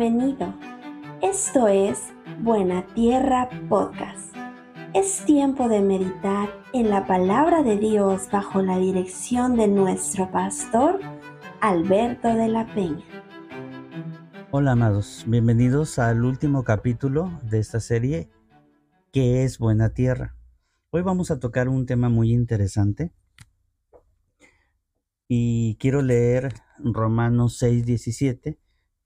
Bienvenido. Esto es Buena Tierra Podcast. Es tiempo de meditar en la palabra de Dios bajo la dirección de nuestro pastor Alberto de la Peña. Hola amados, bienvenidos al último capítulo de esta serie que es Buena Tierra. Hoy vamos a tocar un tema muy interesante y quiero leer Romanos 6:17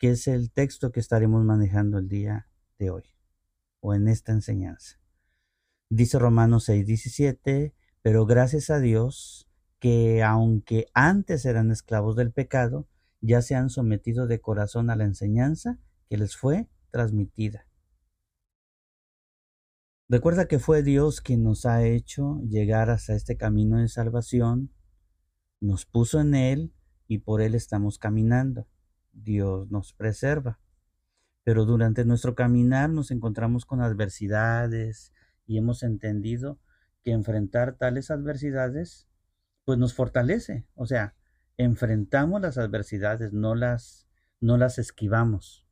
que es el texto que estaremos manejando el día de hoy o en esta enseñanza. Dice Romanos 6:17, pero gracias a Dios que aunque antes eran esclavos del pecado, ya se han sometido de corazón a la enseñanza que les fue transmitida. Recuerda que fue Dios quien nos ha hecho llegar hasta este camino de salvación, nos puso en él y por él estamos caminando. Dios nos preserva. Pero durante nuestro caminar nos encontramos con adversidades y hemos entendido que enfrentar tales adversidades pues nos fortalece, o sea, enfrentamos las adversidades, no las no las esquivamos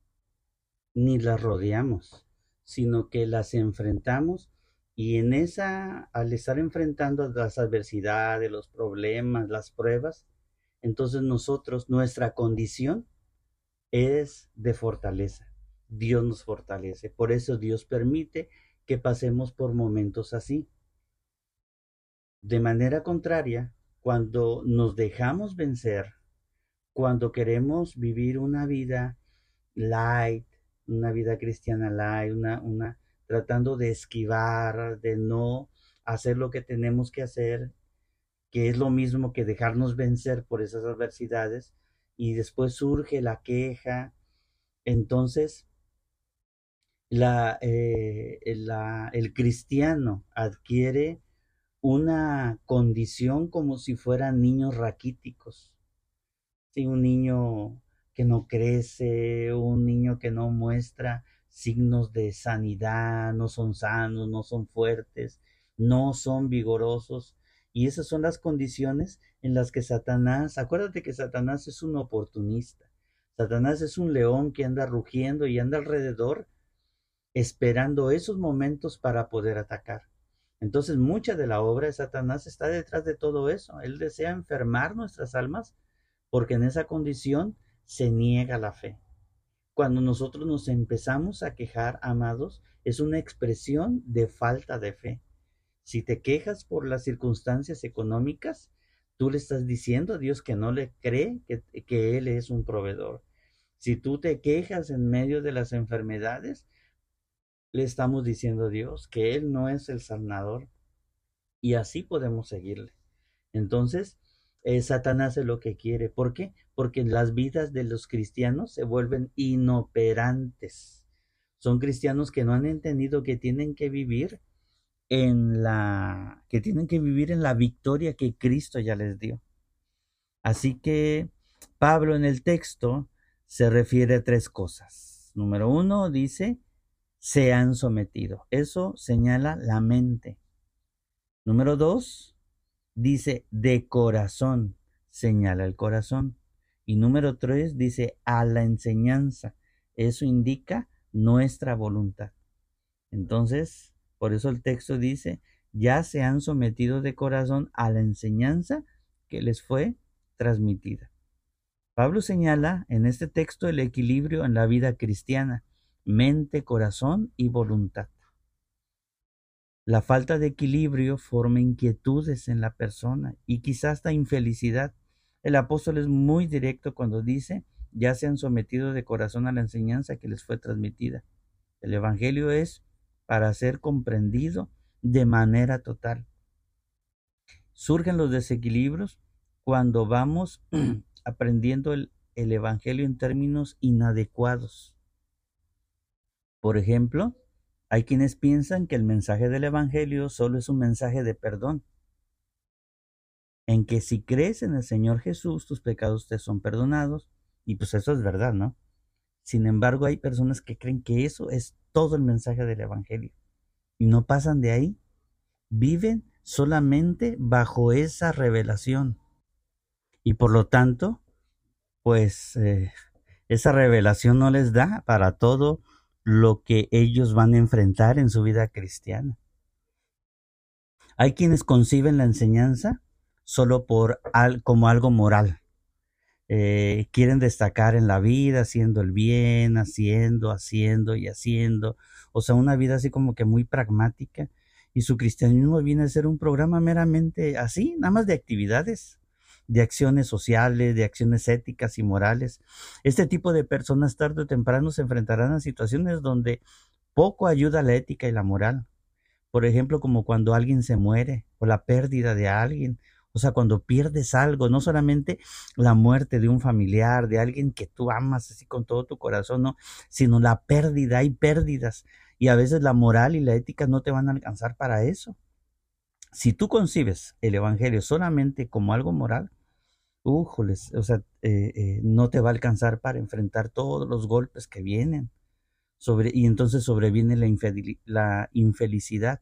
ni las rodeamos, sino que las enfrentamos y en esa al estar enfrentando las adversidades, los problemas, las pruebas, entonces nosotros nuestra condición es de fortaleza. Dios nos fortalece. Por eso Dios permite que pasemos por momentos así. De manera contraria, cuando nos dejamos vencer, cuando queremos vivir una vida light, una vida cristiana light, una, una, tratando de esquivar, de no hacer lo que tenemos que hacer, que es lo mismo que dejarnos vencer por esas adversidades, y después surge la queja. Entonces, la, eh, el cristiano adquiere una condición como si fueran niños raquíticos. Sí, un niño que no crece, un niño que no muestra signos de sanidad, no son sanos, no son fuertes, no son vigorosos. Y esas son las condiciones en las que Satanás, acuérdate que Satanás es un oportunista. Satanás es un león que anda rugiendo y anda alrededor esperando esos momentos para poder atacar. Entonces mucha de la obra de Satanás está detrás de todo eso. Él desea enfermar nuestras almas porque en esa condición se niega la fe. Cuando nosotros nos empezamos a quejar, amados, es una expresión de falta de fe. Si te quejas por las circunstancias económicas, tú le estás diciendo a Dios que no le cree que, que Él es un proveedor. Si tú te quejas en medio de las enfermedades, le estamos diciendo a Dios que Él no es el sanador. Y así podemos seguirle. Entonces, eh, Satanás es lo que quiere. ¿Por qué? Porque las vidas de los cristianos se vuelven inoperantes. Son cristianos que no han entendido que tienen que vivir en la que tienen que vivir en la victoria que Cristo ya les dio. Así que Pablo en el texto se refiere a tres cosas. Número uno dice, se han sometido. Eso señala la mente. Número dos, dice de corazón, señala el corazón. Y número tres dice a la enseñanza. Eso indica nuestra voluntad. Entonces, por eso el texto dice, ya se han sometido de corazón a la enseñanza que les fue transmitida. Pablo señala en este texto el equilibrio en la vida cristiana, mente, corazón y voluntad. La falta de equilibrio forma inquietudes en la persona y quizás hasta infelicidad. El apóstol es muy directo cuando dice, ya se han sometido de corazón a la enseñanza que les fue transmitida. El Evangelio es para ser comprendido de manera total. Surgen los desequilibrios cuando vamos aprendiendo el, el Evangelio en términos inadecuados. Por ejemplo, hay quienes piensan que el mensaje del Evangelio solo es un mensaje de perdón, en que si crees en el Señor Jesús, tus pecados te son perdonados, y pues eso es verdad, ¿no? Sin embargo, hay personas que creen que eso es todo el mensaje del Evangelio y no pasan de ahí. Viven solamente bajo esa revelación. Y por lo tanto, pues eh, esa revelación no les da para todo lo que ellos van a enfrentar en su vida cristiana. Hay quienes conciben la enseñanza solo por como algo moral. Eh, quieren destacar en la vida haciendo el bien, haciendo, haciendo y haciendo. O sea, una vida así como que muy pragmática. Y su cristianismo viene a ser un programa meramente así, nada más de actividades, de acciones sociales, de acciones éticas y morales. Este tipo de personas tarde o temprano se enfrentarán a situaciones donde poco ayuda la ética y la moral. Por ejemplo, como cuando alguien se muere o la pérdida de alguien. O sea, cuando pierdes algo, no solamente la muerte de un familiar, de alguien que tú amas así con todo tu corazón, no, sino la pérdida, hay pérdidas. Y a veces la moral y la ética no te van a alcanzar para eso. Si tú concibes el Evangelio solamente como algo moral, újoles, o sea, eh, eh, no te va a alcanzar para enfrentar todos los golpes que vienen. Y entonces sobreviene la infelicidad,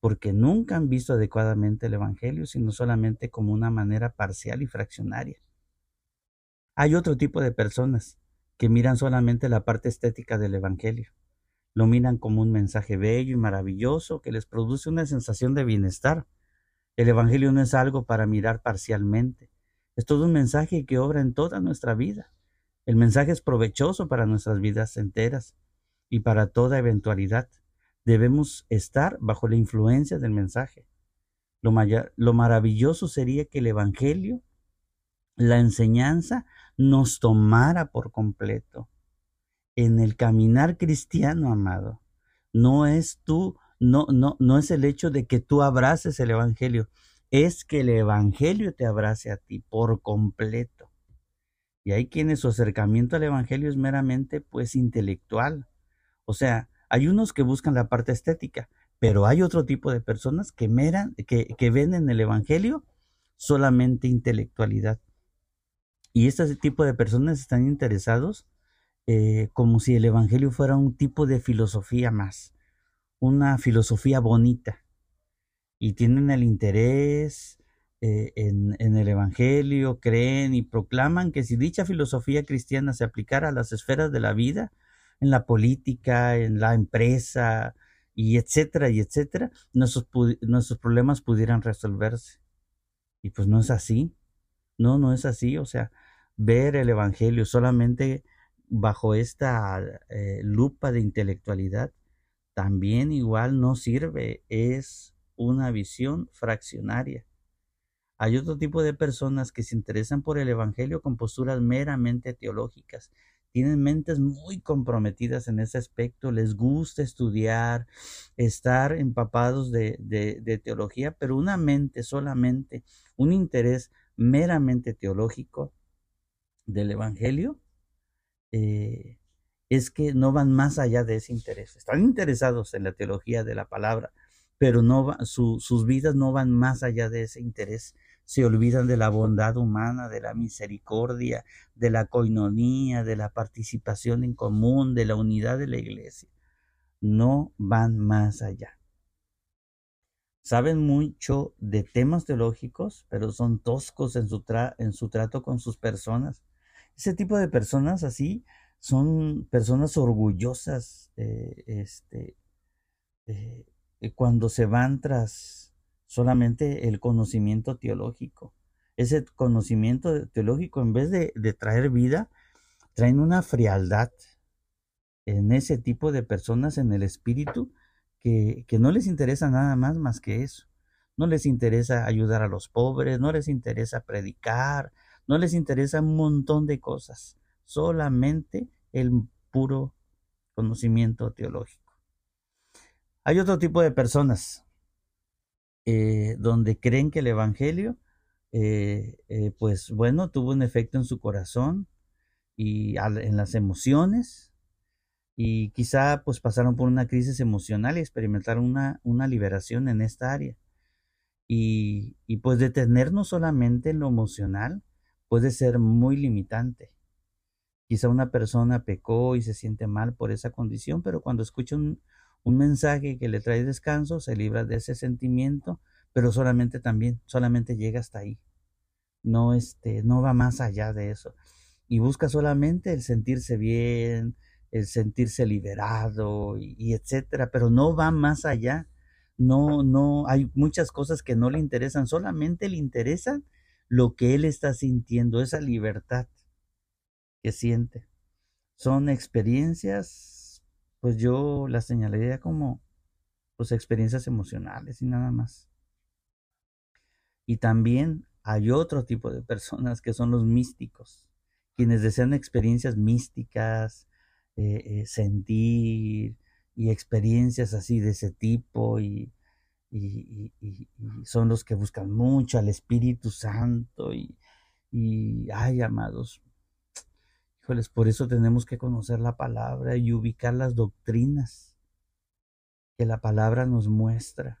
porque nunca han visto adecuadamente el Evangelio, sino solamente como una manera parcial y fraccionaria. Hay otro tipo de personas que miran solamente la parte estética del Evangelio. Lo miran como un mensaje bello y maravilloso que les produce una sensación de bienestar. El Evangelio no es algo para mirar parcialmente, es todo un mensaje que obra en toda nuestra vida. El mensaje es provechoso para nuestras vidas enteras y para toda eventualidad. Debemos estar bajo la influencia del mensaje. Lo, lo maravilloso sería que el Evangelio, la enseñanza, nos tomara por completo. En el caminar cristiano, amado, no es tú, no, no, no es el hecho de que tú abraces el Evangelio, es que el Evangelio te abrace a ti por completo. Y hay quienes su acercamiento al Evangelio es meramente pues intelectual. O sea, hay unos que buscan la parte estética, pero hay otro tipo de personas que, ven en el Evangelio solamente intelectualidad. Y este tipo de personas están interesados eh, como si el Evangelio fuera un tipo de filosofía más, una filosofía bonita y tienen el interés eh, en, en, el Evangelio, creen y proclaman que si dicha filosofía cristiana se aplicara a las esferas de la vida, en la política, en la empresa, y etcétera, y etcétera, nuestros, nuestros problemas pudieran resolverse. Y pues no es así. No, no es así. O sea, ver el Evangelio solamente bajo esta eh, lupa de intelectualidad también igual no sirve. Es una visión fraccionaria. Hay otro tipo de personas que se interesan por el Evangelio con posturas meramente teológicas. Tienen mentes muy comprometidas en ese aspecto, les gusta estudiar, estar empapados de, teología, pero una mente solamente, un interés meramente teológico del Evangelio, eh, es que no van más allá de ese interés. Están interesados en la teología de la palabra, pero no sus vidas no van más allá de ese interés. Se olvidan de la bondad humana, de la misericordia, de la coinonía, de la participación en común, de la unidad de la iglesia. No van más allá. Saben mucho de temas teológicos, pero son toscos en su, trato con sus personas. Ese tipo de personas así son personas orgullosas, eh, este, eh, eh, cuando se van tras solamente el conocimiento teológico. Ese conocimiento teológico, en vez de, traer vida, traen una frialdad en ese tipo de personas en el espíritu que, que no les interesa nada más más que eso. No les interesa ayudar a los pobres, no les interesa predicar, no les interesa un montón de cosas, solamente el puro conocimiento teológico. Hay otro tipo de personas eh, donde creen que el Evangelio, eh, eh, pues bueno, tuvo un efecto en su corazón y en las emociones y quizá pues pasaron por una crisis emocional y experimentaron una, una liberación en esta área. Y, y pues detenernos solamente en lo emocional puede ser muy limitante. Quizá una persona pecó y se siente mal por esa condición, pero cuando escucha un, un mensaje que le trae descanso, se libra de ese sentimiento, pero solamente también, solamente llega hasta ahí. No, este, no va más allá de eso. y busca solamente el sentirse bien, el sentirse liberado y, etcétera, pero no va más allá. No, no, hay muchas cosas que no le interesan, solamente le interesan lo que él está sintiendo, esa libertad que siente. Son experiencias, pues yo las señalaría como pues experiencias emocionales y nada más. Y también hay otro tipo de personas que son los místicos, quienes desean experiencias místicas, eh, eh, sentir y experiencias así de ese tipo y, son los que buscan mucho al Espíritu Santo y, y, ay, amados, por eso tenemos que conocer la palabra y ubicar las doctrinas que la palabra nos muestra.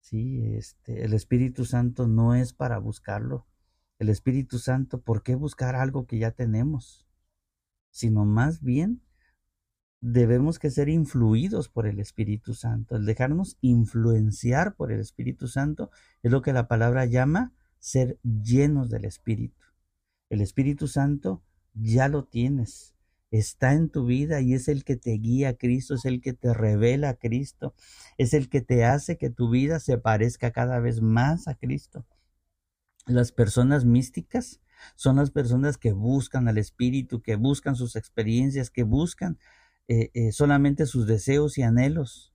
Sí, este, el Espíritu Santo no es para buscarlo. El Espíritu Santo, ¿por qué buscar algo que ya tenemos? Sino más bien debemos que ser influidos por el Espíritu Santo. El dejarnos influenciar por el Espíritu Santo es lo que la palabra llama ser llenos del Espíritu. El Espíritu Santo ya lo tienes está en tu vida y es el que te guía a Cristo, es el que te revela a Cristo, es el que te hace que tu vida se parezca cada vez más a Cristo. Las personas místicas son las personas que buscan al Espíritu, que buscan sus experiencias, que buscan eh, eh, solamente sus deseos y anhelos.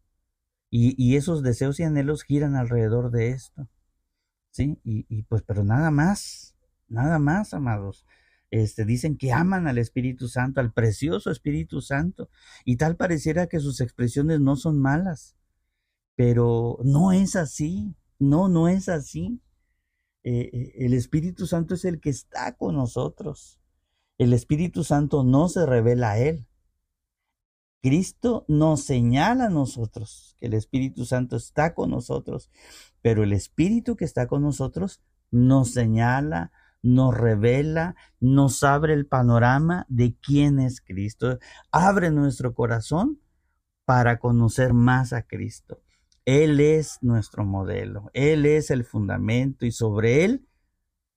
Y, y, esos deseos y anhelos giran alrededor de esto. ¿Sí? Y, y pues, pero nada más, nada más, amados. Este, dicen que aman al Espíritu Santo, al precioso Espíritu Santo, y tal pareciera que sus expresiones no son malas, pero no es así, no, no es así. Eh, eh, el Espíritu Santo es el que está con nosotros. El Espíritu Santo no se revela a Él. Cristo nos señala a nosotros que el Espíritu Santo está con nosotros, pero el Espíritu que está con nosotros nos señala, nos revela, nos abre el panorama de quién es Cristo. Abre nuestro corazón para conocer más a Cristo. Él es nuestro modelo, Él es el fundamento y sobre Él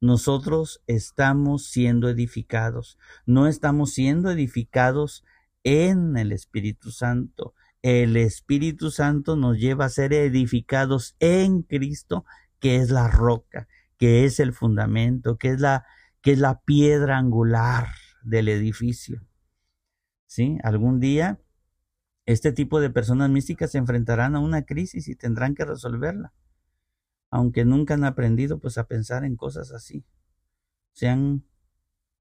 nosotros estamos siendo edificados. No estamos siendo edificados en el Espíritu Santo. El Espíritu Santo nos lleva a ser edificados en Cristo, que es la roca que es el fundamento, que es la, que es la piedra angular del edificio. ¿Sí? Algún día este tipo de personas místicas se enfrentarán a una crisis y tendrán que resolverla, aunque nunca han aprendido pues a pensar en cosas así. Se han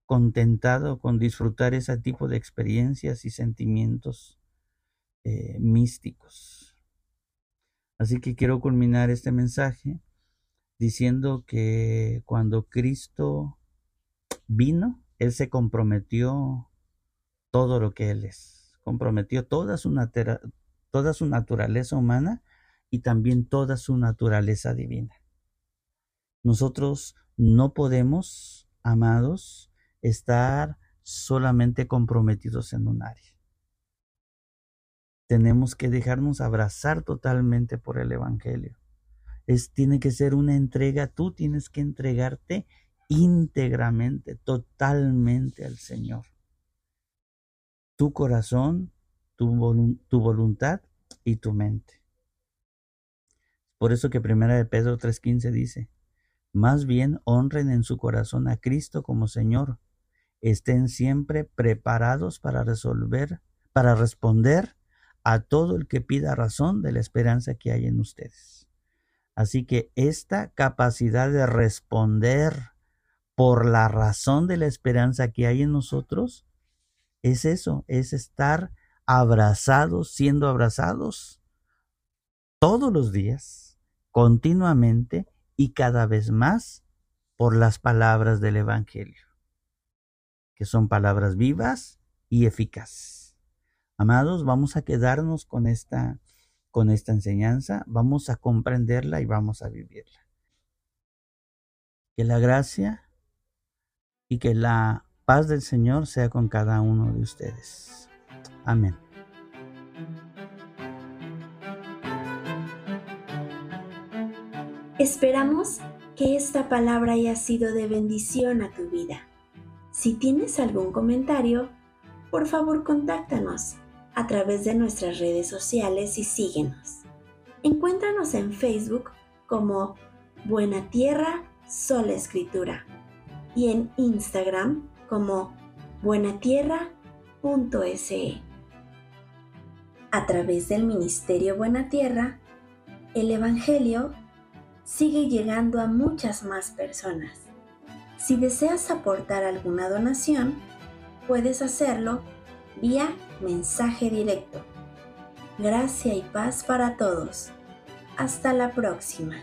contentado con disfrutar ese tipo de experiencias y sentimientos eh, místicos. Así que quiero culminar este mensaje diciendo que cuando Cristo vino, Él se comprometió todo lo que Él es, comprometió toda su, toda su naturaleza humana y también toda su naturaleza divina. Nosotros no podemos, amados, estar solamente comprometidos en un área. Tenemos que dejarnos abrazar totalmente por el Evangelio tiene que ser una entrega, tú tienes que entregarte íntegramente, totalmente al Señor. Tu corazón, tu, tu voluntad y tu mente. Por eso que primera de Pedro 3:15 dice, más bien honren en su corazón a Cristo como Señor. Estén siempre preparados para resolver, para responder a todo el que pida razón de la esperanza que hay en ustedes. Así que esta capacidad de responder por la razón de la esperanza que hay en nosotros, es eso, es estar abrazados, siendo abrazados todos los días, continuamente y cada vez más por las palabras del Evangelio, que son palabras vivas y eficaces. Amados, vamos a quedarnos con esta con esta enseñanza, vamos a comprenderla y vamos a vivirla. Que la gracia y que la paz del Señor sea con cada uno de ustedes. Amén. Esperamos que esta palabra haya sido de bendición a tu vida. Si tienes algún comentario, por favor contáctanos a través de nuestras redes sociales y síguenos. Encuéntranos en Facebook como Buena Tierra Sola Escritura y en Instagram como buenatierra.se. A través del Ministerio Buena Tierra, el Evangelio sigue llegando a muchas más personas. Si deseas aportar alguna donación, puedes hacerlo vía mensaje directo. Gracia y paz para todos. Hasta la próxima.